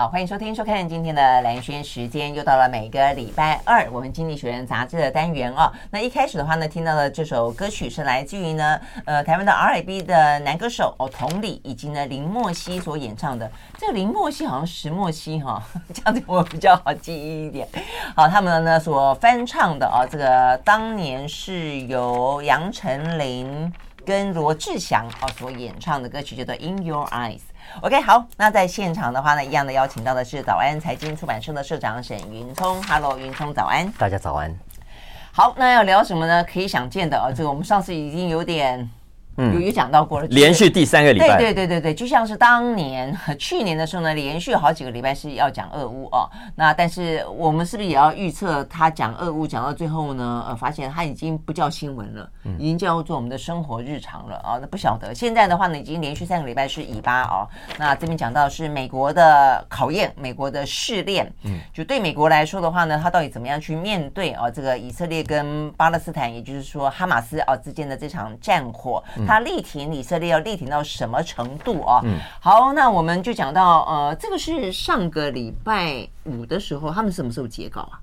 好，欢迎收听、收看今天的蓝轩时间，又到了每个礼拜二，我们《经济学人》杂志的单元哦。那一开始的话呢，听到的这首歌曲是来自于呢，呃，台湾的 R&B 的男歌手哦，同理，以及呢林莫西所演唱的。这个林莫西好像石墨烯哈，这样子我比较好记忆一点。好，他们呢所翻唱的哦，这个当年是由杨丞琳跟罗志祥哦所演唱的歌曲，叫做《In Your Eyes》。OK，好，那在现场的话呢，一样的邀请到的是早安财经出版社的社长沈云聪。Hello，云聪，早安。大家早安。好，那要聊什么呢？可以想见的啊，这个我们上次已经有点。嗯，有有讲到过了，连续第三个礼拜，对对对对对，就像是当年和去年的时候呢，连续好几个礼拜是要讲俄乌哦。那但是我们是不是也要预测他讲俄乌讲到最后呢？呃，发现他已经不叫新闻了，已经叫做我们的生活日常了啊。那不晓得现在的话呢，已经连续三个礼拜是以巴哦。那这边讲到是美国的考验，美国的试炼，嗯，就对美国来说的话呢，他到底怎么样去面对啊？这个以色列跟巴勒斯坦，也就是说哈马斯啊之间的这场战火。他力挺以色列要力挺到什么程度啊？嗯，好，那我们就讲到呃，这个是上个礼拜五的时候，他们什么时候截稿啊？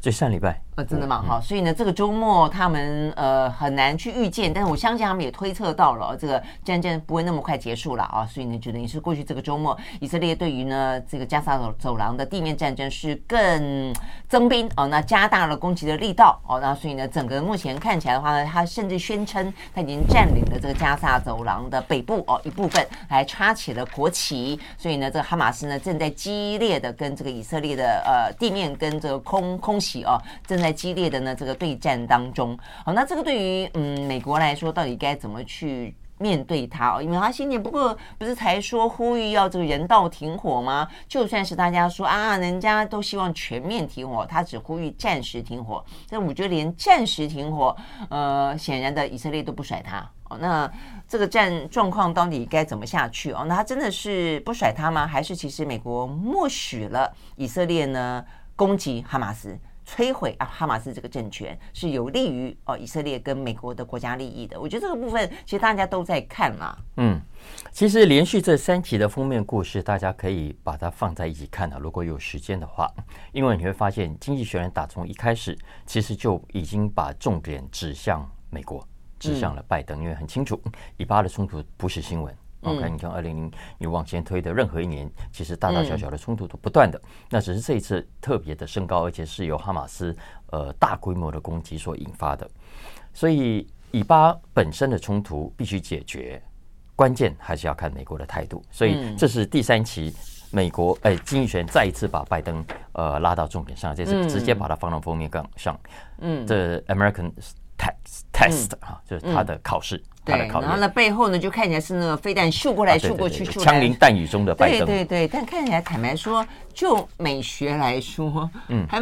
就上礼拜。呃，真的吗？好，所以呢，这个周末他们呃很难去预见，但是我相信他们也推测到了这个战争不会那么快结束了啊，所以呢，就等于是过去这个周末，以色列对于呢这个加沙走走廊的地面战争是更增兵哦，那加大了攻击的力道哦，那所以呢，整个目前看起来的话呢，他甚至宣称他已经占领了这个加沙走廊的北部哦一部分，还插起了国旗，所以呢，这个哈马斯呢正在激烈的跟这个以色列的呃地面跟这个空空袭哦正在。在激烈的呢这个对战当中，好，那这个对于嗯美国来说，到底该怎么去面对它？因为他今年不过不是才说呼吁要这个人道停火吗？就算是大家说啊，人家都希望全面停火，他只呼吁暂时停火。但我觉得连暂时停火，呃，显然的以色列都不甩他。哦，那这个战状况到底该怎么下去？哦，那他真的是不甩他吗？还是其实美国默许了以色列呢攻击哈马斯？摧毁啊，哈马斯这个政权是有利于哦以色列跟美国的国家利益的。我觉得这个部分其实大家都在看啦。嗯，其实连续这三期的封面故事，大家可以把它放在一起看啊。如果有时间的话，因为你会发现，《经济学人》打从一开始其实就已经把重点指向美国，指向了拜登，因为很清楚，以巴的冲突不是新闻。OK，你看二零零，你往前推的任何一年，其实大大小小的冲突都不断的，那只是这一次特别的升高，而且是由哈马斯呃大规模的攻击所引发的。所以以巴本身的冲突必须解决，关键还是要看美国的态度。所以这是第三期美国哎，经济学再一次把拜登呃拉到重点上，这次直接把它放到封面杠上。嗯，这 American Test Test 啊，就是他的考试。对，然后呢，背后呢就看起来是那个飞弹咻过来咻过去，枪林弹雨中的拜登。对对对，但看起来坦白说，就美学来说，嗯，还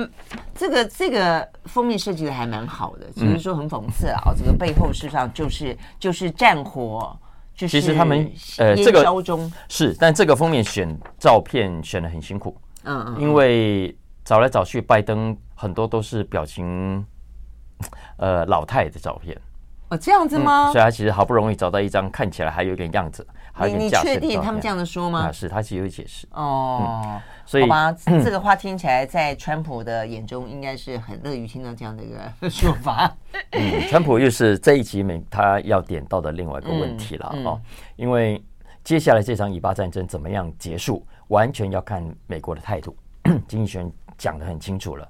这个这个封面设计的还蛮好的，只是说很讽刺啊，这个背后事实上就是就是战火，就是其实他们呃这个是，但这个封面选照片选的很辛苦，嗯嗯，因为找来找去，拜登很多都是表情呃老太的照片。哦，这样子吗？嗯、所以他其实好不容易找到一张看起来还有点样子，还有点架势。你确定他们这样的说吗？啊，是他其实有解释。哦、嗯，所以好吧，这个话听起来在川普的眼中应该是很乐于听到这样的一个说法。嗯，川普又是这一集美他要点到的另外一个问题了、哦，因为接下来这场以巴战争怎么样结束，完全要看美国的态度。经济学人讲的很清楚了。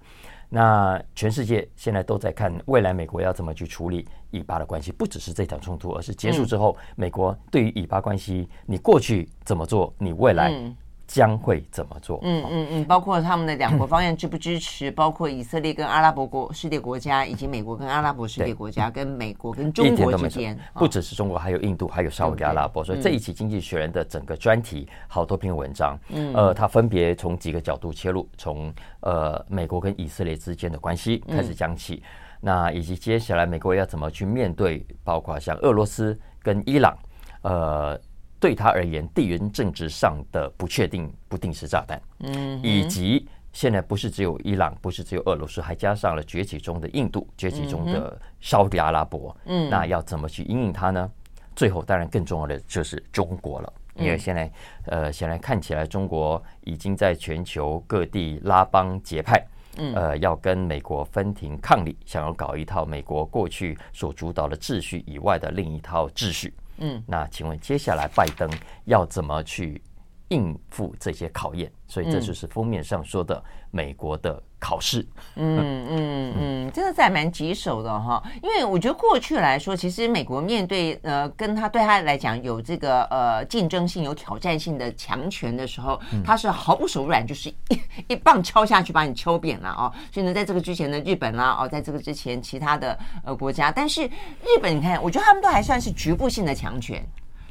那全世界现在都在看未来美国要怎么去处理以巴的关系，不只是这场冲突，而是结束之后，美国对于以巴关系，你过去怎么做，你未来。将会怎么做？嗯嗯嗯，包括他们的两国方案支不支持，包括以色列跟阿拉伯国世界国家，以及美国跟阿拉伯世界国家，跟美国跟中国之间，不只是中国，还有印度，还有沙乌地阿拉伯。所以这一期《经济学人》的整个专题，好多篇文章，呃，它分别从几个角度切入，从呃美国跟以色列之间的关系开始讲起，那以及接下来美国要怎么去面对，包括像俄罗斯跟伊朗，呃。对他而言，地缘政治上的不确定不定时炸弹，嗯，以及现在不是只有伊朗，不是只有俄罗斯，还加上了崛起中的印度，崛起中的沙特阿拉伯，嗯，那要怎么去应应它呢？最后，当然更重要的就是中国了。因为现在呃，现在看起来中国已经在全球各地拉帮结派，嗯，呃，要跟美国分庭抗礼，想要搞一套美国过去所主导的秩序以外的另一套秩序。嗯，那请问接下来拜登要怎么去应付这些考验？所以这就是封面上说的美国的考试。嗯嗯嗯，真的是还蛮棘手的哈。因为我觉得过去来说，其实美国面对呃跟他对他来讲有这个呃竞争性、有挑战性的强权的时候，他是毫不手软，就是一 一棒敲下去把你敲扁了哦。所以呢，在这个之前呢日本啦哦，在这个之前其他的呃国家，但是日本你看，我觉得他们都还算是局部性的强权。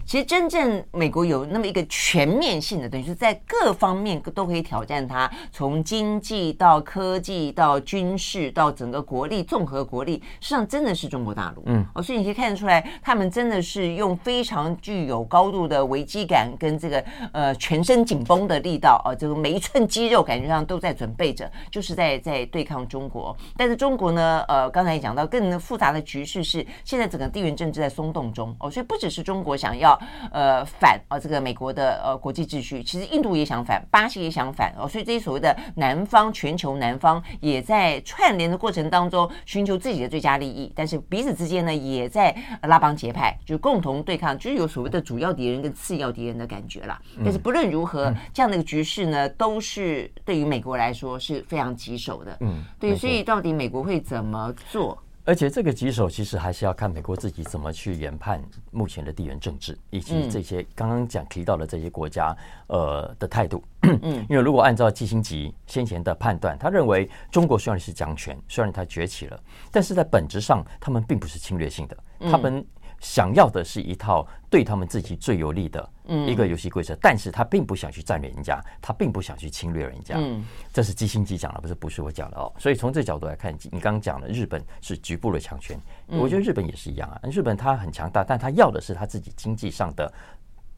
其实真正美国有那么一个全面性的，等于是在各方面都可以挑战它，从经济到科技到军事到整个国力综合国力，实际上真的是中国大陆。嗯，哦，所以你可以看得出来，他们真的是用非常具有高度的危机感跟这个呃全身紧绷的力道啊，这个每一寸肌肉感觉上都在准备着，就是在在对抗中国。但是中国呢，呃，刚才也讲到更复杂的局势是现在整个地缘政治在松动中哦，所以不只是中国想要。呃，反啊，这个美国的呃国际秩序，其实印度也想反，巴西也想反哦，所以这些所谓的南方全球南方也在串联的过程当中寻求自己的最佳利益，但是彼此之间呢也在拉帮结派，就共同对抗，就是有所谓的主要敌人跟次要敌人的感觉啦。但是不论如何，这样的一个局势呢，都是对于美国来说是非常棘手的。嗯，对，所以到底美国会怎么做？而且这个棘手其实还是要看美国自己怎么去研判目前的地缘政治，以及这些刚刚讲提到的这些国家呃的态度。嗯，因为如果按照基辛格先前的判断，他认为中国虽然是强权，虽然它崛起了，但是在本质上他们并不是侵略性的，他们。想要的是一套对他们自己最有利的一个游戏规则，但是他并不想去占领人家，他并不想去侵略人家。嗯，这是基辛基讲的，不是不是我讲的哦。所以从这角度来看，你刚刚讲的日本是局部的强权，我觉得日本也是一样啊。日本它很强大，但他要的是他自己经济上的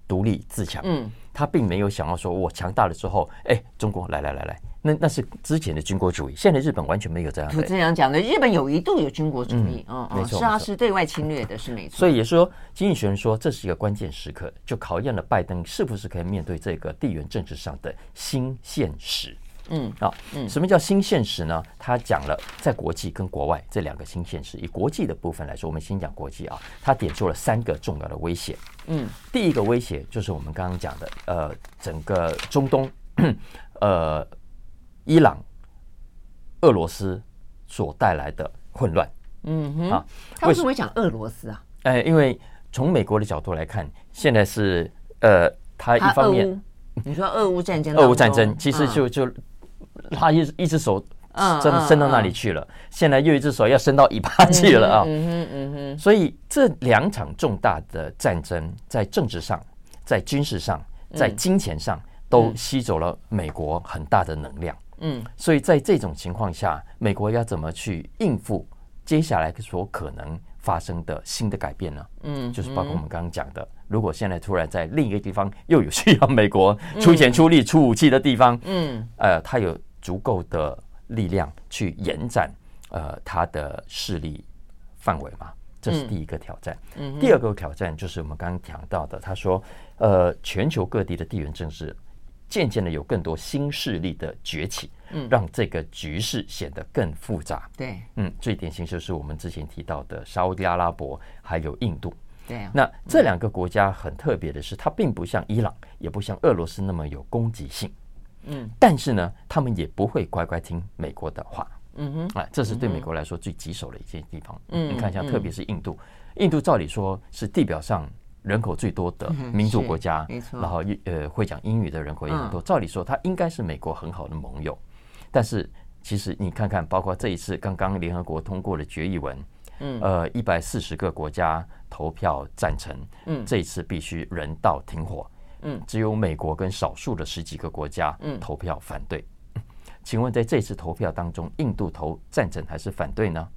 独立自强。嗯，他并没有想要说我强大了之后，哎，中国来来来来。那那是之前的军国主义，现在日本完全没有这样。我这样讲的，日本有一度有军国主义，嗯，嗯，没错，是啊，是对外侵略的，是没错。所以也说，经济学人说这是一个关键时刻，就考验了拜登是不是可以面对这个地缘政治上的新现实。嗯，啊，嗯，什么叫新现实呢？他讲了在国际跟国外这两个新现实。以国际的部分来说，我们先讲国际啊，他点出了三个重要的威胁。嗯，第一个威胁就是我们刚刚讲的，呃，整个中东，呃。伊朗、俄罗斯所带来的混乱，嗯哼，啊，他为什么会讲俄罗斯啊？哎，因为从美国的角度来看，现在是呃，他一方面，你说俄乌战争，俄乌战争其实就就他一一只手伸伸到那里去了，现在又一只手要伸到尾巴去了啊，嗯哼嗯哼，所以这两场重大的战争，在政治上、在军事上、在金钱上，都吸走了美国很大的能量。嗯，所以在这种情况下，美国要怎么去应付接下来所可能发生的新的改变呢？嗯，就是包括我们刚刚讲的，如果现在突然在另一个地方又有需要美国出钱出力出武器的地方，嗯，呃，他有足够的力量去延展呃他的势力范围嘛？这是第一个挑战。嗯，第二个挑战就是我们刚刚讲到的，他说，呃，全球各地的地缘政治。渐渐的有更多新势力的崛起，嗯，让这个局势显得更复杂。对，嗯，最典型就是我们之前提到的沙乌地阿拉伯还有印度。对啊，那这两个国家很特别的是，它并不像伊朗，也不像俄罗斯那么有攻击性。嗯，但是呢，他们也不会乖乖听美国的话。嗯哼，啊，这是对美国来说最棘手的一些地方。嗯，你看一下，特别是印度，印度照理说是地表上。人口最多的民主国家，没错、然后呃会讲英语的人口也很多。嗯、照理说，它应该是美国很好的盟友。但是其实你看看，包括这一次刚刚联合国通过的决议文，嗯，呃，一百四十个国家投票赞成，嗯，这一次必须人道停火，嗯，只有美国跟少数的十几个国家，嗯，投票反对。嗯、请问在这次投票当中，印度投赞成还是反对呢？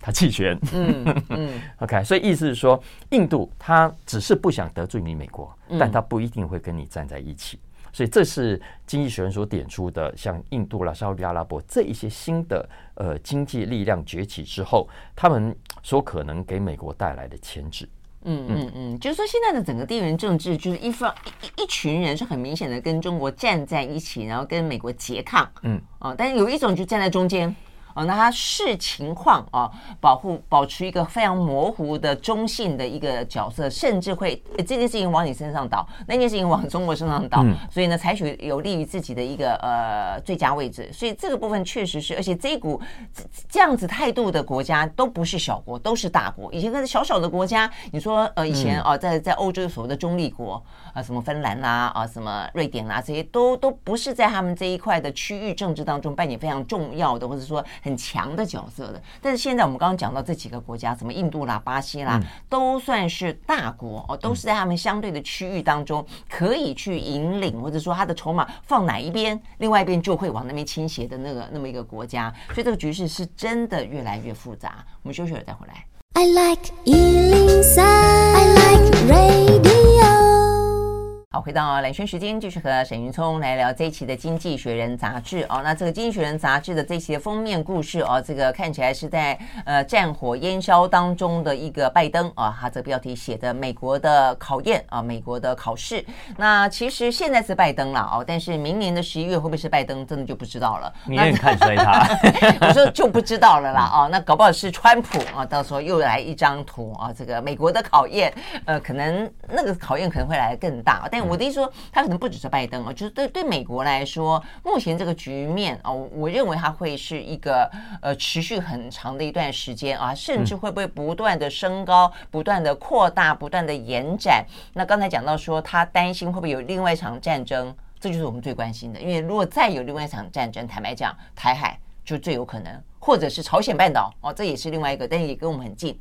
他弃权，嗯嗯，OK，所以意思是说，印度他只是不想得罪你美国，但他不一定会跟你站在一起。所以这是经济学人所点出的，像印度啦、沙乌地阿拉伯这一些新的呃经济力量崛起之后，他们所可能给美国带来的牵制。嗯嗯。嗯，就是说现在的整个地缘政治，就是一方一一群人是很明显的跟中国站在一起，然后跟美国拮抗，嗯。啊，但是有一种就站在中间。哦，那他视情况啊，保护保持一个非常模糊的中性的一个角色，甚至会这件事情往你身上倒，那件事情往中国身上倒，嗯、所以呢，采取有利于自己的一个呃最佳位置。所以这个部分确实是，而且这一股这样子态度的国家都不是小国，都是大国。以前那个小小的国家，你说呃以前啊、呃，在在欧洲所谓的中立国啊、呃，什么芬兰啦啊、呃，什么瑞典啦、啊，这些都都不是在他们这一块的区域政治当中扮演非常重要的，或者说。很强的角色的，但是现在我们刚刚讲到这几个国家，什么印度啦、巴西啦，都算是大国哦，都是在他们相对的区域当中可以去引领，或者说他的筹码放哪一边，另外一边就会往那边倾斜的那个那么一个国家，所以这个局势是真的越来越复杂。我们休息了再回来。I like 103, I like radio 好，回到蓝轩时间，继续和沈云聪来聊这一期的《经济学人》杂志哦。那这个《经济学人》杂志的这一期的封面故事哦，这个看起来是在呃战火烟硝当中的一个拜登啊，他这个标题写的“美国的考验”啊，美国的考试。那其实现在是拜登了哦，但是明年的十一月会不会是拜登，真的就不知道了。你愿意看衰他？我说就不知道了啦哦。那搞不好是川普啊，到时候又来一张图啊，这个美国的考验，呃，可能那个考验可能会来得更大，但。我的意思说，他可能不只是拜登哦，就是对对美国来说，目前这个局面哦，我认为它会是一个呃持续很长的一段时间啊，甚至会不会不断的升高、不断的扩大、不断的延展。那刚才讲到说，他担心会不会有另外一场战争，这就是我们最关心的。因为如果再有另外一场战争，坦白讲，台海就最有可能，或者是朝鲜半岛哦，这也是另外一个，但也跟我们很近。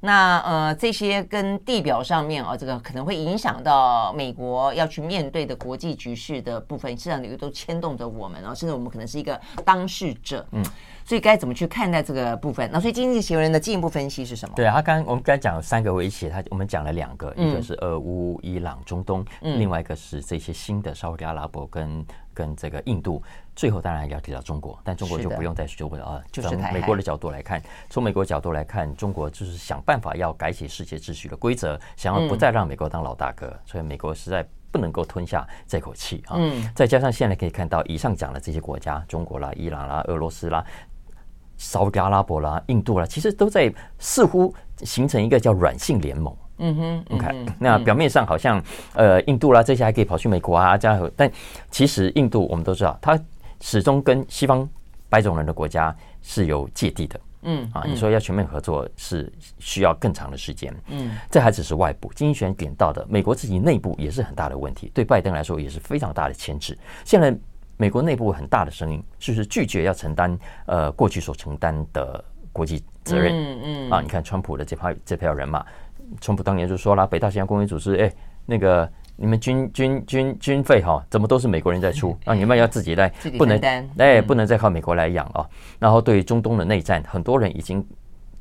那呃，这些跟地表上面啊，这个可能会影响到美国要去面对的国际局势的部分，实际上里都牵动着我们啊，甚至我们可能是一个当事者。嗯，所以该怎么去看待这个部分？那所以经济学人的进一步分析是什么？对啊，他刚我们刚才讲了三个威胁，他我们讲了两个，一个是俄乌、伊朗、中东，另外一个是这些新的沙乌地阿拉伯跟跟这个印度。最后当然要提到中国，但中国就不用再说了啊。从美国的角度来看，从美国角度来看，中国就是想办法要改写世界秩序的规则，想要不再让美国当老大哥，所以美国实在不能够吞下这口气啊。再加上现在可以看到，以上讲的这些国家，中国啦、伊朗啦、俄罗斯啦、沙特阿拉伯啦、印度啦，其实都在似乎形成一个叫软性联盟。嗯哼，OK，那表面上好像呃，印度啦这些还可以跑去美国啊，这样，但其实印度我们都知道它。始终跟西方白种人的国家是有芥蒂的，嗯啊，你说要全面合作是需要更长的时间，嗯，这还只是外部。经济学人点到的，美国自己内部也是很大的问题，对拜登来说也是非常大的牵制。现在美国内部很大的声音就是拒绝要承担呃过去所承担的国际责任，嗯嗯啊，你看川普的这派这票人马，川普当年就说了，北大西洋公约组织，哎，那个。你们军军军军费哈，怎么都是美国人在出啊？你们要自己来，不能哎，不能再靠美国来养啊。然后对于中东的内战，很多人已经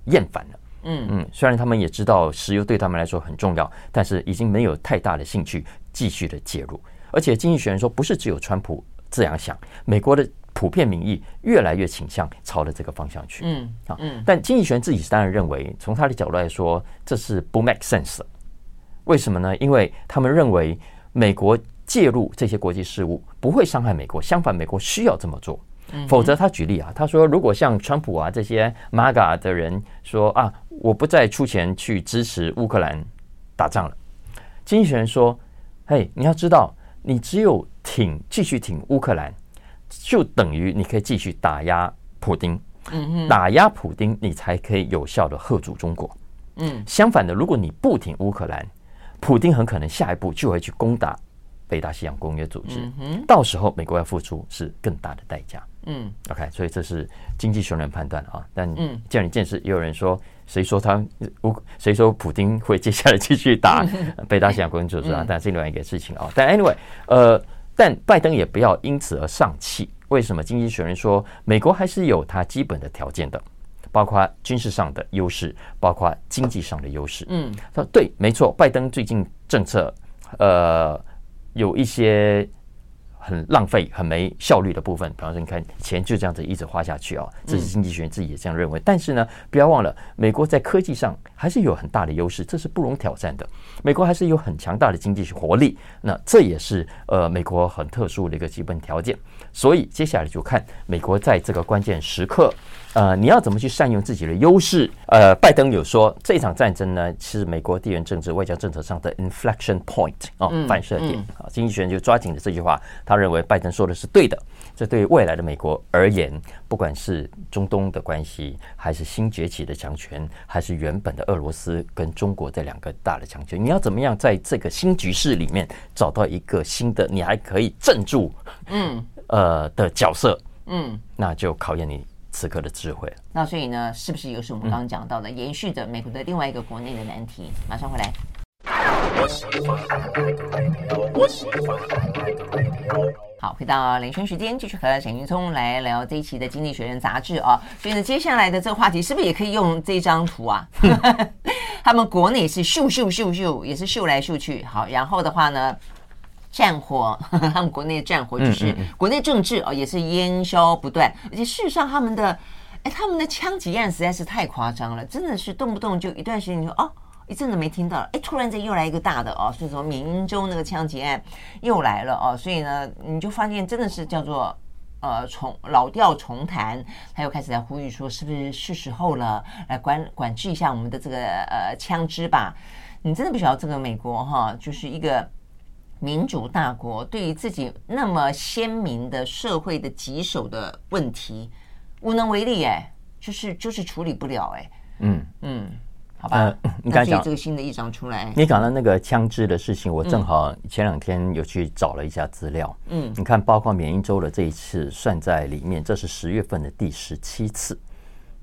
厌烦了。嗯嗯，虽然他们也知道石油对他们来说很重要，但是已经没有太大的兴趣继续的介入。而且经济学人说，不是只有川普这样想，美国的普遍民意越来越倾向朝着这个方向去。嗯啊，嗯。但经济学人自己当然认为，从他的角度来说，这是不 make sense 的。为什么呢？因为他们认为美国介入这些国际事务不会伤害美国，相反，美国需要这么做。否则，他举例啊，他说，如果像川普啊这些 MAGA 的人说啊，我不再出钱去支持乌克兰打仗了。经济学人说，嘿，你要知道，你只有挺继续挺乌克兰，就等于你可以继续打压普丁。打压普丁，你才可以有效的吓阻中国。嗯，相反的，如果你不挺乌克兰，普丁很可能下一步就会去攻打北大西洋公约组织，到时候美国要付出是更大的代价。嗯，OK，所以这是经济学人判断啊。但见仁见智，也有人说，谁说他乌，谁说普丁会接下来继续打 北大西洋公约组织啊？但是另外一个事情啊。但 anyway，呃，但拜登也不要因此而丧气。为什么？经济学人说，美国还是有它基本的条件的。包括军事上的优势，包括经济上的优势。嗯，他说对，没错。拜登最近政策，呃，有一些很浪费、很没效率的部分，比方说，你看钱就这样子一直花下去啊，这是经济学人自己也这样认为。但是呢，不要忘了，美国在科技上还是有很大的优势，这是不容挑战的。美国还是有很强大的经济活力，那这也是呃美国很特殊的一个基本条件。所以接下来就看美国在这个关键时刻，呃，你要怎么去善用自己的优势？呃，拜登有说，这场战争呢，是美国地缘政治、外交政策上的 inflection point 哦，反射点啊。经济学人就抓紧了这句话，他认为拜登说的是对的。这对未来的美国而言，不管是中东的关系，还是新崛起的强权，还是原本的俄罗斯跟中国这两个大的强权，你要怎么样在这个新局势里面找到一个新的，你还可以镇住，嗯，呃的角色，嗯，那就考验你。此刻的智慧，那所以呢，是不是又是我们刚刚讲到的，延续着美国的另外一个国内的难题？马上回来。好，回到连线时间，继续和沈云聪来聊这一期的《经济学人》杂志啊。所以呢，接下来的这个话题是不是也可以用这张图啊？他们国内是秀秀秀秀，也是秀来秀去。好，然后的话呢？战火，他们国内的战火就是国内政治哦，也是烟消不断。而且事实上，他们的哎，他们的枪击案实在是太夸张了，真的是动不动就一段时间你说哦，一阵子没听到，哎，突然间又来一个大的哦，所以说缅因州那个枪击案又来了哦，所以呢，你就发现真的是叫做呃重老调重弹，他又开始在呼吁说，是不是是时候了，来管管制一下我们的这个呃枪支吧？你真的不晓得这个美国哈，就是一个。民主大国对于自己那么鲜明的社会的棘手的问题无能为力哎，就是就是处理不了哎，嗯嗯，好吧，呃、你刚才讲这个新的议长出来，你讲到那个枪支的事情，我正好前两天有去找了一下资料，嗯，你看，包括缅因州的这一次算在里面，这是十月份的第十七次。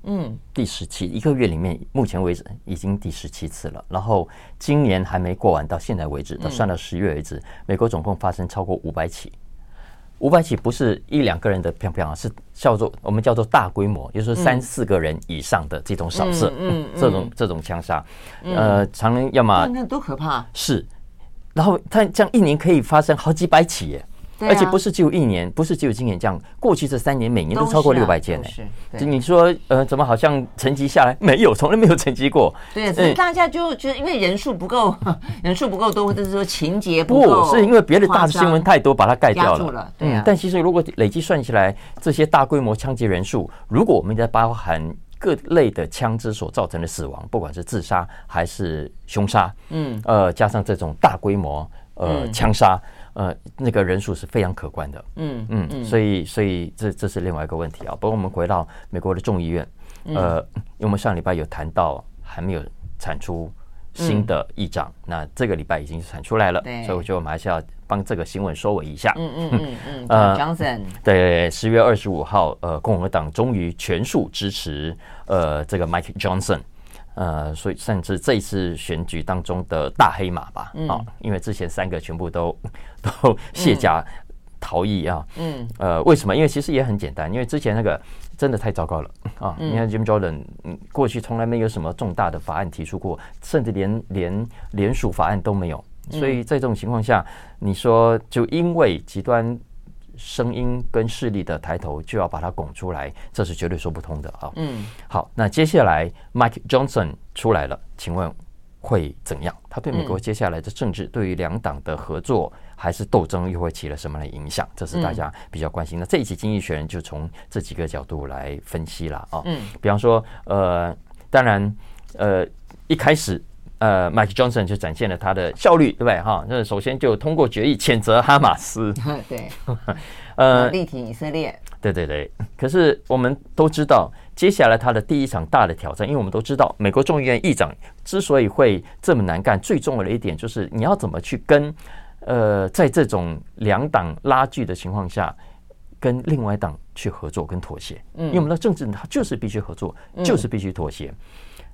嗯，第十七一个月里面，目前为止已经第十七次了。然后今年还没过完，到现在为止，到算到十月为止，美国总共发生超过五百起。五百起不是一两个人的砰砰，是叫做我们叫做大规模，就是三四个人以上的这种扫射，嗯，这种这种枪杀，呃，常人要么那多可怕是，然后他这样一年可以发生好几百起耶。而且不是只有一年，不是只有今年这样，过去这三年每年都超过六百件呢。是，你说呃，怎么好像沉积下来？没有，从来没有沉积过。对，所以大家就觉得因为人数不够，人数不够多，或者是说情节不是因为别的大的新闻太多把它盖掉了。对啊。但其实如果累计算起来，这些大规模枪击人数，如果我们在包含各类的枪支所造成的死亡，不管是自杀还是凶杀，嗯，呃，加上这种大规模呃枪杀。呃，那个人数是非常可观的，嗯嗯嗯，所以所以这这是另外一个问题啊。不过我们回到美国的众议院，呃，因为我们上礼拜有谈到还没有产出新的议长，那这个礼拜已经产出来了，所以我觉得我们还是要帮这个新闻收尾一下。嗯 嗯嗯嗯，呃，Johnson，对，十月二十五号，呃，共和党终于全数支持呃这个 Mike Johnson。呃，所以甚至这一次选举当中的大黑马吧，啊、因为之前三个全部都 都卸甲逃逸啊，嗯，呃，为什么？因为其实也很简单，因为之前那个真的太糟糕了啊！你看 Jim Jordan，嗯，过去从来没有什么重大的法案提出过，甚至连连连署法案都没有，所以在这种情况下，你说就因为极端。声音跟势力的抬头，就要把它拱出来，这是绝对说不通的啊。嗯，好，那接下来 Mike Johnson 出来了，请问会怎样？他对美国接下来的政治，对于两党的合作还是斗争，又会起了什么样的影响？这是大家比较关心的。这一期《经济学人》就从这几个角度来分析了啊。嗯，比方说，呃，当然，呃，一开始。呃，Mike Johnson 就展现了他的效率，对不对？哈，那首先就通过决议谴责哈马斯，对，呃，力挺以色列，对对对。可是我们都知道，接下来他的第一场大的挑战，因为我们都知道，美国众议院议长之所以会这么难干，最重要的一点就是你要怎么去跟呃，在这种两党拉锯的情况下，跟另外一党去合作跟妥协。嗯，因为我们的政治它就是必须合作，就是必须妥协。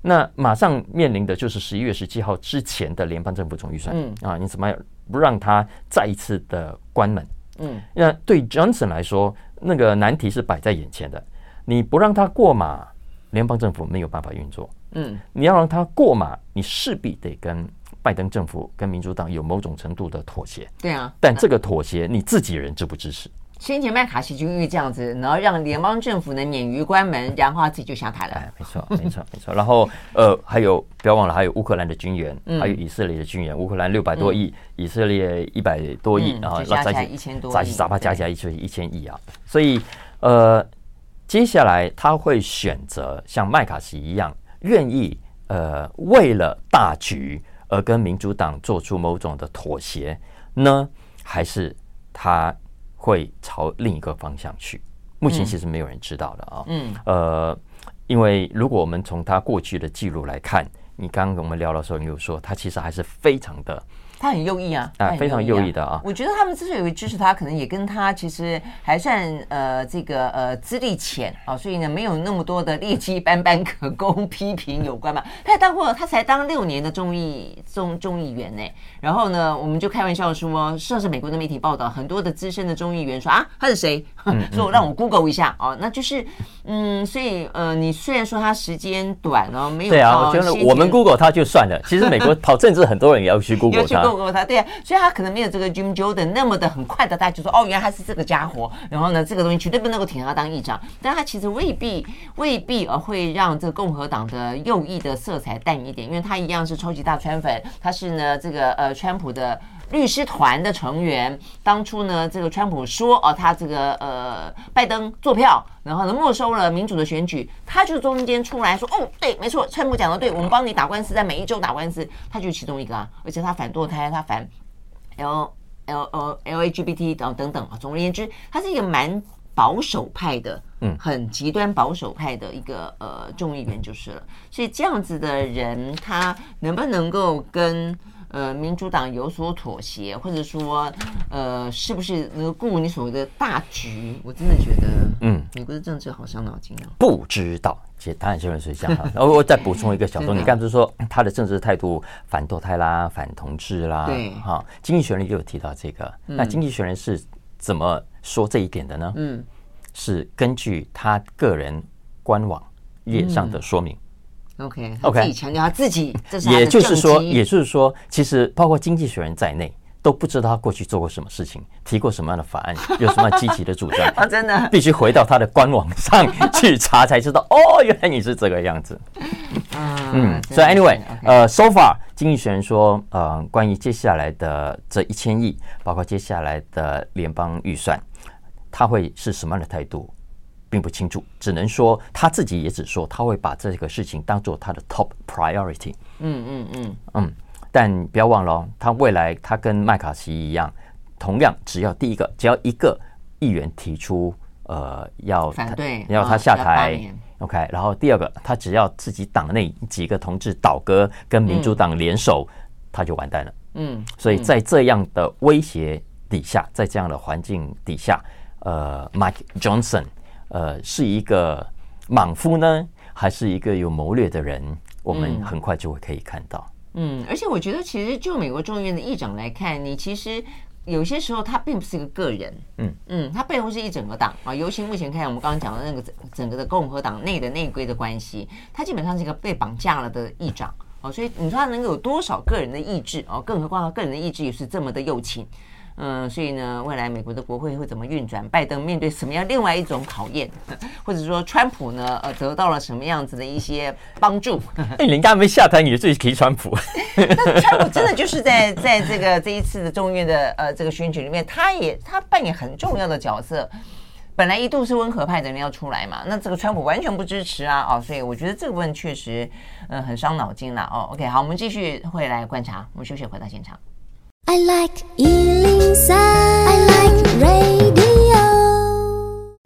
那马上面临的就是十一月十七号之前的联邦政府总预算，嗯啊，你怎么不让他再一次的关门？嗯，那对 Johnson 来说，那个难题是摆在眼前的，你不让他过马，联邦政府没有办法运作。嗯，你要让他过马，你势必得跟拜登政府跟民主党有某种程度的妥协。对啊，但这个妥协你自己人支不支持？先前麦卡锡就因为这样子，然后让联邦政府呢免于关门，然后他自己就下台了。哎，没错，没错，没错。然后呃，还有不要忘了，还有乌克兰的军援，还有以色列的军援。乌克兰六百多亿，以色列一百多亿，然后加起来一千多，杂七杂八加起来就是一千亿啊。所以呃，接下来他会选择像麦卡锡一样，愿意呃为了大局而跟民主党做出某种的妥协呢，还是他？会朝另一个方向去，目前其实没有人知道的啊。嗯，呃，因为如果我们从他过去的记录来看，你刚刚我们聊的时候，你有说他其实还是非常的。他很右翼啊，啊，非常右翼的啊。我觉得他们之所以会支持他，可能也跟他其实还算呃这个呃资历浅啊，所以呢没有那么多的劣迹斑斑可供批评有关嘛。他也当过，他才当六年的众议众众议员呢。然后呢，我们就开玩笑说，涉是美国的媒体报道，很多的资深的众议员说啊，他是谁？说让我 Google 一下哦，那就是嗯，所以呃，你虽然说他时间短哦，没有对啊，我觉得我们 Google 他就算了。其实美国跑政治，很多人也要去 Google 他。过他，对啊，所以他可能没有这个 Jim Jordan 那么的很快的，大家就说哦，原来他是这个家伙，然后呢，这个东西绝对不能够挺他当议长，但他其实未必未必呃会让这个共和党的右翼的色彩淡一点，因为他一样是超级大川粉，他是呢这个呃川普的律师团的成员，当初呢这个川普说哦，他这个呃拜登作票，然后呢没收了民主的选举，他就中间出来说哦，对，没错，川普讲的对，我们帮你打官司，在每一州打官司，他就其中一个啊，而且他反堕胎。他反 L L L L A G B T 等等等啊，总而言之，他是一个蛮保守派的，嗯，很极端保守派的一个呃众议员就是了。所以这样子的人，他能不能够跟？呃，民主党有所妥协，或者说，呃，是不是能够顾你所谓的大局？我真的觉得，嗯，美国的政治好伤脑筋啊。不知道，其实答案就是这样。然后我再补充一个小东西，你刚才说他的政治态度反堕胎啦，反同志啦，对，哈、哦，经济学人也有提到这个。嗯、那经济学人是怎么说这一点的呢？嗯，是根据他个人官网页上的说明。嗯 OK，他自己强调他自己，这是也就是说，也就是说，其实包括经济学人在内都不知道他过去做过什么事情，提过什么样的法案，有什么积极的主张啊！真的，必须回到他的官网上去查才知道。哦，原来你是这个样子。嗯，所以 anyway，呃，so far，经济学人说，呃，关于接下来的这一千亿，包括接下来的联邦预算，他会是什么样的态度？并不清楚，只能说他自己也只说他会把这个事情当做他的 top priority。嗯嗯嗯嗯，但不要忘了哦，他未来他跟麦卡锡一样，同样只要第一个，只要一个议员提出呃要反对，要他下台，OK，然后第二个他只要自己党内几个同志倒戈跟民主党联手，他就完蛋了。嗯，所以在这样的威胁底下，在这样的环境底下，呃，Mike Johnson。呃，是一个莽夫呢，还是一个有谋略的人？我们很快就会可以看到。嗯，而且我觉得，其实就美国众议院的议长来看，你其实有些时候他并不是一个个人。嗯嗯，他背后是一整个党啊。尤其目前看，我们刚刚讲的那个整整个的共和党内的内规的关系，他基本上是一个被绑架了的议长哦。所以你说他能够有多少个人的意志哦？更何况他个人的意志也是这么的右倾。嗯，所以呢，未来美国的国会会怎么运转？拜登面对什么样另外一种考验，或者说川普呢？呃，得到了什么样子的一些帮助？哎，人家还没下台，你就自己提川普？那川普真的就是在在这个这一次的众议院的呃这个选举里面，他也他扮演很重要的角色。本来一度是温和派的人要出来嘛，那这个川普完全不支持啊，哦，所以我觉得这个部分确实嗯很伤脑筋了哦。OK，好，我们继续会来观察，我们休息回到现场。I like 103, I like radio。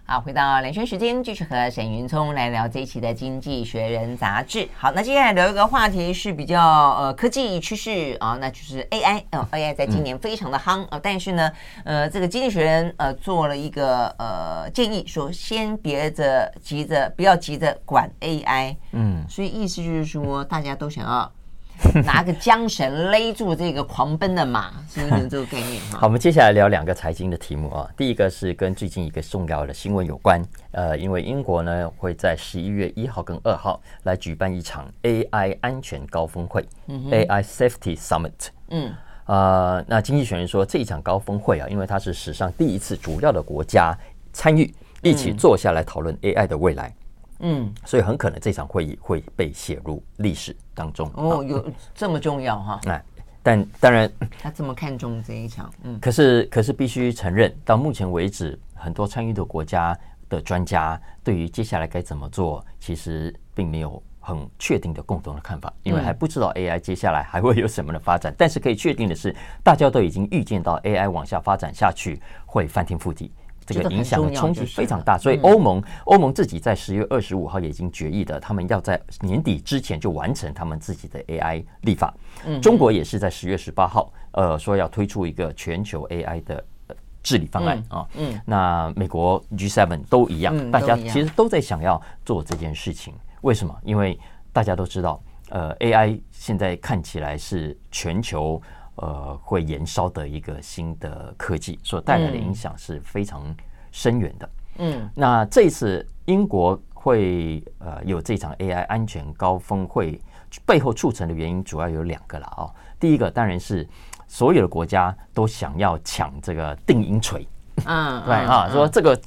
好，回到连线时间，继续和沈云聪来聊这一期的《经济学人》杂志。好，那接下来聊一个话题是比较呃科技趋势啊，那就是 AI 呃 AI 在今年非常的夯啊，但是呢，呃，这个《经济学人》呃做了一个呃建议，说先别着急着，不要急着管 AI。嗯，所以意思就是说，大家都想要。拿个缰绳勒住这个狂奔的马，是不是这个概念？好，我们接下来聊两个财经的题目啊。第一个是跟最近一个重要的新闻有关，呃，因为英国呢会在十一月一号跟二号来举办一场 AI 安全高峰会，嗯，AI Safety Summit。嗯，呃，那经济学人说这一场高峰会啊，因为它是史上第一次主要的国家参与，一起坐下来讨论 AI 的未来。嗯，所以很可能这场会议会被写入历史当中。哦，有这么重要哈？哎，但当然，他这么看重这一场，嗯，可是可是必须承认，到目前为止，很多参与的国家的专家对于接下来该怎么做，其实并没有很确定的共同的看法，因为还不知道 AI 接下来还会有什么的发展。但是可以确定的是，大家都已经预见到 AI 往下发展下去会翻天覆地。这个影响的冲击非常大，所以欧盟欧盟自己在十月二十五号也已经决议的，他们要在年底之前就完成他们自己的 AI 立法。中国也是在十月十八号，呃，说要推出一个全球 AI 的治理方案啊。嗯，那美国 G7 都一样，大家其实都在想要做这件事情。为什么？因为大家都知道，呃，AI 现在看起来是全球。呃，会燃烧的一个新的科技所带来的影响是非常深远的。嗯，那这一次英国会呃有这场 AI 安全高峰会背后促成的原因主要有两个了啊、哦。第一个当然是所有的国家都想要抢这个定音锤，嗯，对啊，说这个。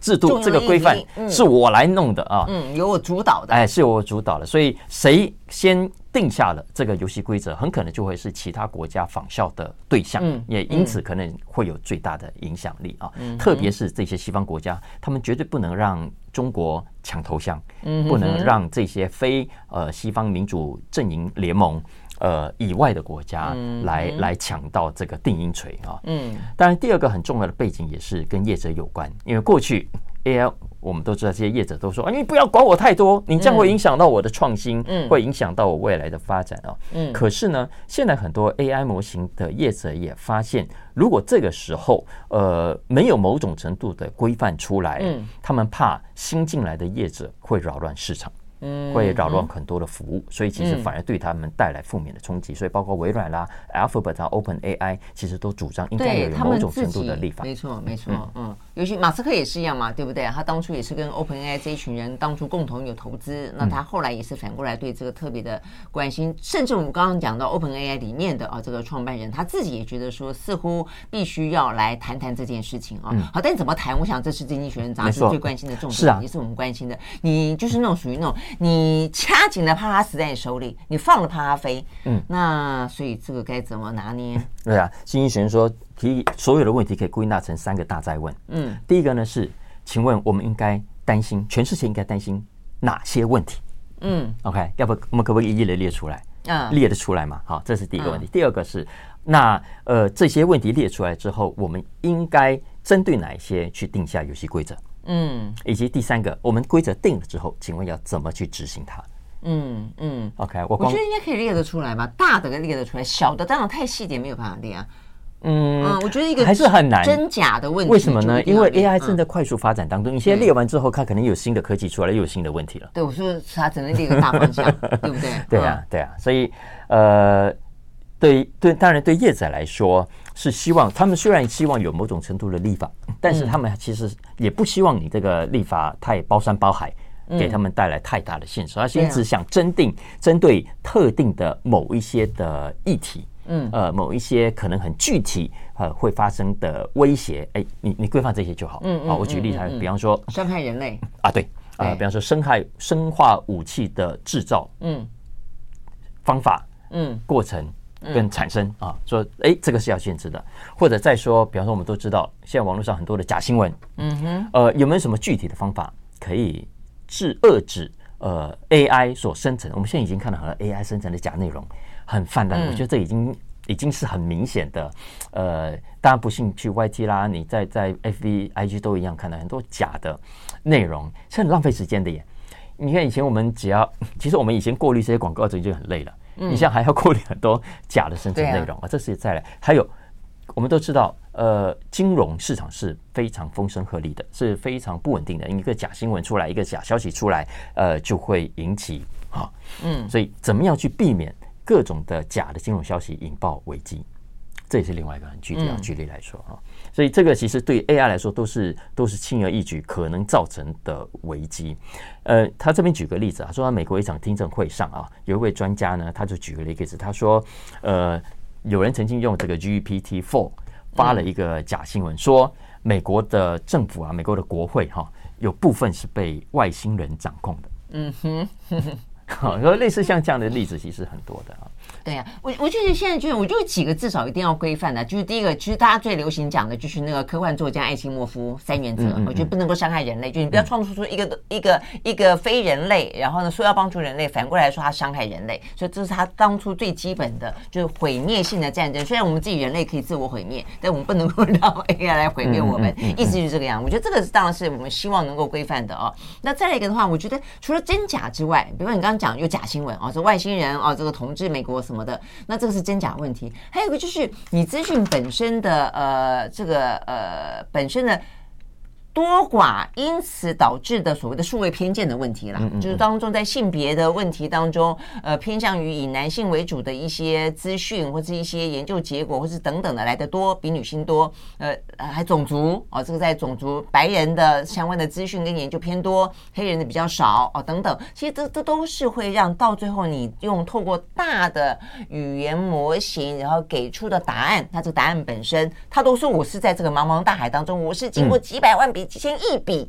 制度这个规范是我来弄的啊，嗯，由我主导的，哎，是由我主导的，所以谁先定下了这个游戏规则，很可能就会是其他国家仿效的对象，也因此可能会有最大的影响力啊。特别是这些西方国家，他们绝对不能让中国抢头香，不能让这些非呃西方民主阵营联盟。呃，以外的国家来、嗯、来抢到这个定音锤啊。嗯，当然，第二个很重要的背景也是跟业者有关，因为过去 AI 我们都知道，这些业者都说啊，你不要管我太多，你这样会影响到我的创新，嗯，会影响到我未来的发展啊。嗯，可是呢，现在很多 AI 模型的业者也发现，如果这个时候呃没有某种程度的规范出来，嗯，他们怕新进来的业者会扰乱市场。嗯，会扰乱很多的服务，所以其实反而对他们带来负面的冲击。所以包括微软啦、Alphabet 啊、Open AI，其实都主张应该有某种程度的立法。没错，没错，嗯，尤其马斯克也是一样嘛，对不对？他当初也是跟 Open AI 这一群人当初共同有投资，那他后来也是反过来对这个特别的关心。甚至我们刚刚讲到 Open AI 里面的啊，这个创办人他自己也觉得说，似乎必须要来谈谈这件事情啊。好，但怎么谈？我想这是经济学人杂志最关心的重点，也是我们关心的。你就是那种属于那种。你掐紧了，怕它死在你手里；你放了，怕它飞。嗯，那所以这个该怎么拿捏？对啊，经济学人说，提所有的问题可以归纳成三个大灾问。嗯，第一个呢是，请问我们应该担心，全世界应该担心哪些问题？嗯，OK，要不我们可不可以一一的列出来？嗯，列得出来嘛？好，这是第一个问题。第二个是，那呃这些问题列出来之后，我们应该针对哪一些去定下游戏规则？嗯，以及第三个，我们规则定了之后，请问要怎么去执行它？嗯嗯，OK，我我觉得应该可以列得出来吧，大的列得出来，小的当然太细点没有办法列啊。嗯，我觉得一个还是很难真假的问题，为什么呢？因为 AI 正在快速发展当中，你现在列完之后，它可能有新的科技出来，又有新的问题了。对，我说它只能列个大方向，对不对？对啊，对啊，所以呃，对对，当然对业者来说。是希望他们虽然希望有某种程度的立法，但是他们其实也不希望你这个立法太包山包海，给他们带来太大的限制，而是只想针定针对特定的某一些的议题，嗯，呃，某一些可能很具体呃会发生的威胁，哎，你你规范这些就好。嗯，好，我举例子，比方说伤害人类。啊，对啊，比方说生害生化武器的制造，嗯，方法，嗯，过程。跟产生啊，说哎，这个是要限制的，或者再说，比方说，我们都知道，现在网络上很多的假新闻，嗯哼，呃，有没有什么具体的方法可以制遏制呃 AI 所生成？我们现在已经看到很多 AI 生成的假内容很泛滥，我觉得这已经已经是很明显的。呃，大家不信去 YT 啦，你在在 FV、IG 都一样看到很多假的内容，是很浪费时间的耶。你看以前我们只要，其实我们以前过滤这些广告就已经很累了。嗯你现在还要过滤很多假的生成内容啊，这是再来。还有，我们都知道，呃，金融市场是非常风声鹤唳的，是非常不稳定的。一个假新闻出来，一个假消息出来，呃，就会引起啊，嗯，所以怎么样去避免各种的假的金融消息引爆危机，这也是另外一个很具体的举例来说啊。所以这个其实对 AI 来说都是都是轻而易举可能造成的危机。呃，他这边举个例子啊，说美国一场听证会上啊，有一位专家呢，他就举了一个例子，他说，呃，有人曾经用这个 GPT Four 发了一个假新闻，说美国的政府啊，美国的国会哈，有部分是被外星人掌控的。嗯哼。好，说类似像这样的例子其实很多的啊。对呀、啊，我我觉得现在就是，我就几个至少一定要规范的，就是第一个，其实大家最流行讲的就是那个科幻作家艾希莫夫三原则，嗯嗯嗯，我觉得不能够伤害人类，就是你不要创造出一个、嗯、一个一个非人类，然后呢说要帮助人类，反过来说他伤害人类，所以这是他当初最基本的，就是毁灭性的战争。虽然我们自己人类可以自我毁灭，但我们不能够 让 AI 来毁灭我们，意思就是这个样。我觉得这个是当然是我们希望能够规范的哦。那再来一个的话，我觉得除了真假之外，比如说你刚刚讲有假新闻啊，说外星人啊，这个统治美国什么的。那这个是真假问题，还有一个就是你资讯本身的呃，这个呃本身的。多寡，因此导致的所谓的数位偏见的问题啦，就是当中在性别的问题当中，呃，偏向于以男性为主的一些资讯或是一些研究结果，或是等等的来的多，比女性多，呃，还种族哦，这个在种族白人的相关的资讯跟研究偏多，黑人的比较少哦，等等，其实这这都是会让到最后你用透过大的语言模型，然后给出的答案，它这个答案本身，它都说我是在这个茫茫大海当中，我是经过几百万笔。几千亿笔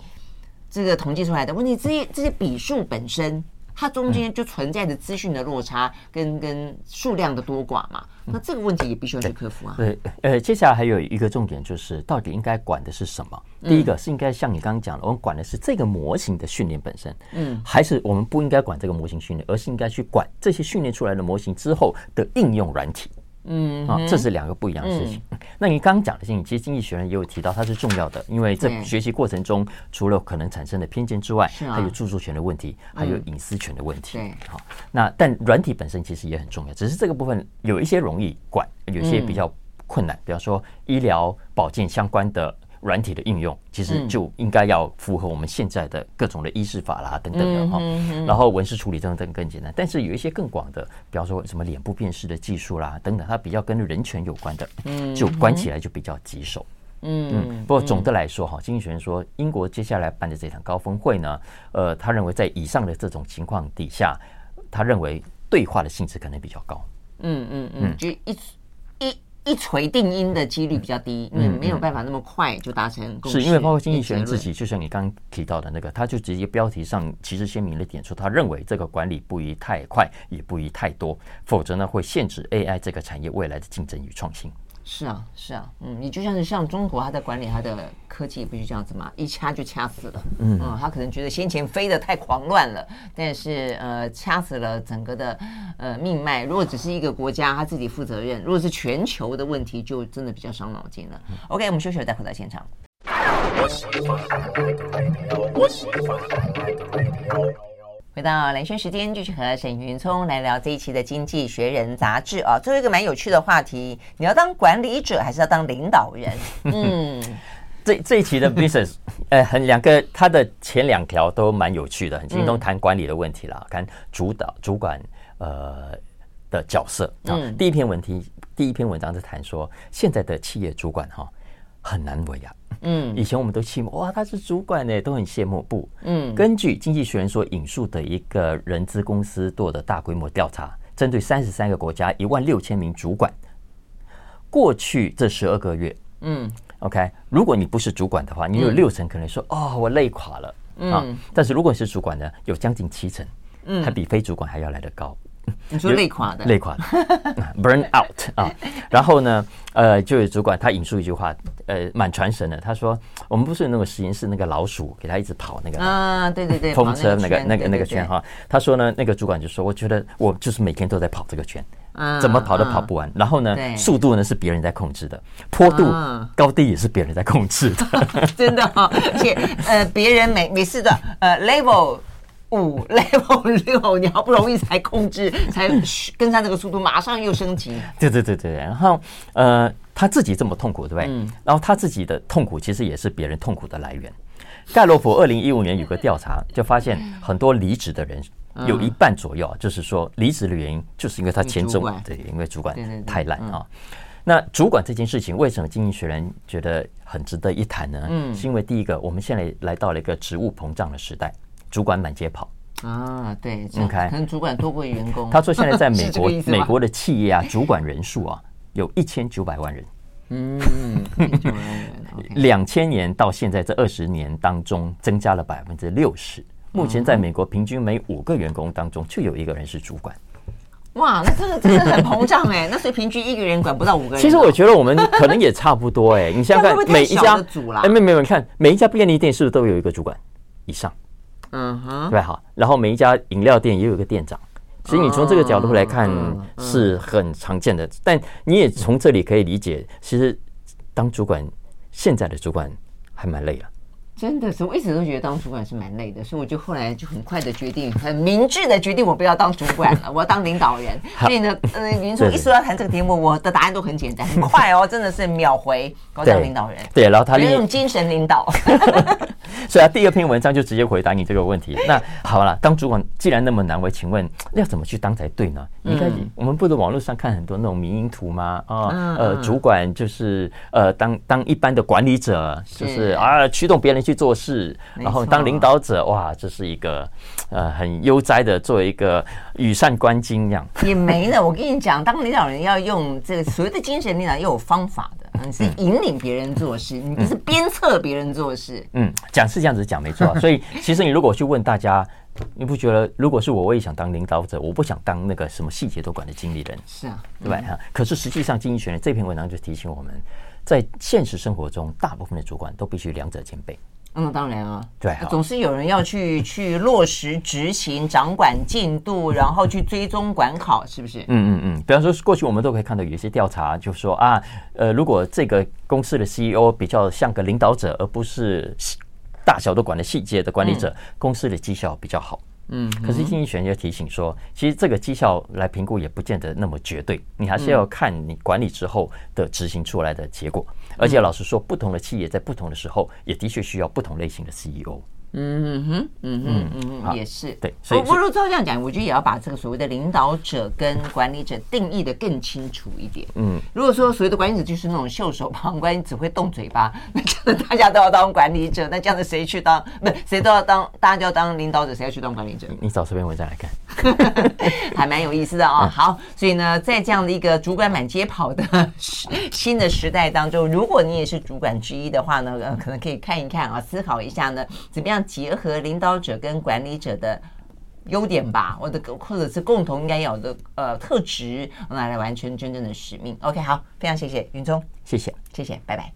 这个统计出来的问题，这些这些笔数本身，它中间就存在着资讯的落差跟跟数量的多寡嘛。那这个问题也必须要去克服啊。对，呃，接下来还有一个重点就是，到底应该管的是什么？第一个是应该像你刚刚讲的，我们管的是这个模型的训练本身，嗯，还是我们不应该管这个模型训练，而是应该去管这些训练出来的模型之后的应用软体。嗯啊，这是两个不一样的事情。嗯、那你刚刚讲的事情，其实经济学人也有提到，它是重要的，因为在学习过程中，除了可能产生的偏见之外，还有著作权的问题，还有隐私权的问题。对，好，那但软体本身其实也很重要，只是这个部分有一些容易管，有些比较困难，比方说医疗保健相关的。软体的应用其实就应该要符合我们现在的各种的医事法啦等等的哈，然后文字处理等等更简单。但是有一些更广的，比方说什么脸部辨识的技术啦等等，它比较跟人权有关的，就关起来就比较棘手。嗯嗯。不过总的来说哈，经济学人说，英国接下来办的这场高峰会呢，呃，他认为在以上的这种情况底下，他认为对话的性质可能比较高。嗯嗯嗯，就一一。一锤定音的几率比较低，因为没有办法那么快就达成共识。是因为包括经济学人自己，就像你刚刚提到的那个，他就直接标题上其实鲜明的点出，他认为这个管理不宜太快，也不宜太多，否则呢会限制 AI 这个产业未来的竞争与创新。是啊，是啊，嗯，你就像是像中国，他在管理他的科技，不就这样子吗？一掐就掐死了。嗯，嗯，他可能觉得先前飞得太狂乱了，但是呃，掐死了整个的呃命脉。如果只是一个国家，他自己负责任；如果是全球的问题，就真的比较伤脑筋了。OK，我们休息了再回到现场。回到蓝轩时间，继续和沈云聪来聊这一期的《经济学人》杂志啊。最后一个蛮有趣的话题，你要当管理者还是要当领导人？嗯，这这一期的 business，呃，很两个，它的前两条都蛮有趣的，很轻松谈管理的问题啦，谈主导主管呃的角色啊。第一篇文题，第一篇文章是谈说，现在的企业主管哈很难为啊。嗯，以前我们都羡慕哇，他是主管呢，都很羡慕。不，嗯，根据经济学人所引述的一个人资公司做的大规模调查，针对三十三个国家一万六千名主管，过去这十二个月，嗯，OK，如果你不是主管的话，你有六成可能说、嗯、哦，我累垮了，嗯、啊，但是如果你是主管呢，有将近七成，嗯，还比非主管还要来得高。你说累垮的，累垮的，burn out 啊。然后呢，呃，就有主管他引述一句话，呃，蛮传神的。他说：“我们不是有那个实验室那个老鼠，给他一直跑那个啊，对对对，风车那个那个那个圈哈。”他说呢，那个主管就说：“我觉得我就是每天都在跑这个圈，怎么跑都跑不完。然后呢，速度呢是别人在控制的，坡度高低也是别人在控制的，真的哈。而且呃，别人每每次的呃 level。”五 level 六，你好不容易才控制，才跟上这个速度，马上又升级。对对对对，然后呃，他自己这么痛苦，对不对？嗯。然后他自己的痛苦其实也是别人痛苦的来源。盖洛普二零一五年有个调查，就发现很多离职的人有一半左右，就是说离职的原因就是因为他前中对，因为主管太烂啊。那主管这件事情，为什么经济学人觉得很值得一谈呢？嗯，是因为第一个，我们现在来到了一个职务膨胀的时代，主管满街跑啊，对，OK，可能主管多过员工。他说现在在美国，美国的企业啊，主管人数啊，有一千九百万人。嗯，两千年到现在这二十年当中，增加了百分之六十。目前在美国，平均每五个员工当中就有一个人是主管。哇，那真的真的很膨胀哎！那所以平均一个人管不到五个人。其实我觉得我们可能也差不多哎。你想想看，每一家哎，没没有，你看每一家便利店是不是都有一个主管以上？嗯哼，对好。然后每一家饮料店也有一个店长。所以你从这个角度来看是很常见的，但你也从这里可以理解，其实当主管，现在的主管还蛮累了。真的是，我一直都觉得当主管是蛮累的，所以我就后来就很快的决定，很明智的决定，我不要当主管了，我要当领导人。所以呢，呃，您说一说要谈这个题目，我的答案都很简单，很快哦，真的是秒回，我当领导人。对，然后他利用精神领导。所以啊第二篇文章就直接回答你这个问题。那好了，当主管既然那么难为，请问要怎么去当才对呢？应该我们不是网络上看很多那种民营图吗？啊，呃，主管就是呃，当当一般的管理者，就是啊，驱动别人。去做事，然后当领导者，哇，这是一个呃很悠哉的，作为一个羽扇纶巾一样。也没了，我跟你讲，当领导人要用这个所谓的精神领导，要有方法的，你 是引领别人做事，你不是鞭策别人做事。嗯，讲是这样子讲没错。所以其实你如果去问大家，你不觉得如果是我，我也想当领导者，我不想当那个什么细节都管的经理人。是啊，对吧？可是实际上，经济学人这篇文章就提醒我们，在现实生活中，大部分的主管都必须两者兼备。嗯，当然啊，对，总是有人要去 去落实执行、掌管进度，然后去追踪管考，是不是？嗯嗯嗯。比方说，过去我们都可以看到有一些调查，就说啊，呃，如果这个公司的 CEO 比较像个领导者，而不是大小都管的细节的管理者，嗯、公司的绩效比较好。嗯，可是经济学人就提醒说，其实这个绩效来评估也不见得那么绝对，你还是要看你管理之后的执行出来的结果。而且老实说，不同的企业在不同的时候，也的确需要不同类型的 CEO。嗯哼，嗯哼，嗯哼，也是对。所以，不如照这样讲，我觉得也要把这个所谓的领导者跟管理者定义的更清楚一点。嗯，如果说所谓的管理者就是那种袖手旁观、只会动嘴巴，那这样的大家都要当管理者，那这样的谁去当？不，谁都要当，大家就要当领导者，谁要去当管理者？你找这篇文章来看。还蛮有意思的哦。好，所以呢，在这样的一个主管满街跑的新的时代当中，如果你也是主管之一的话呢，呃，可能可以看一看啊，思考一下呢，怎么样结合领导者跟管理者的优点吧，我的或者是共同应该有的呃特质，来来完成真正的使命。OK，好，非常谢谢云中，谢谢，谢谢，拜拜。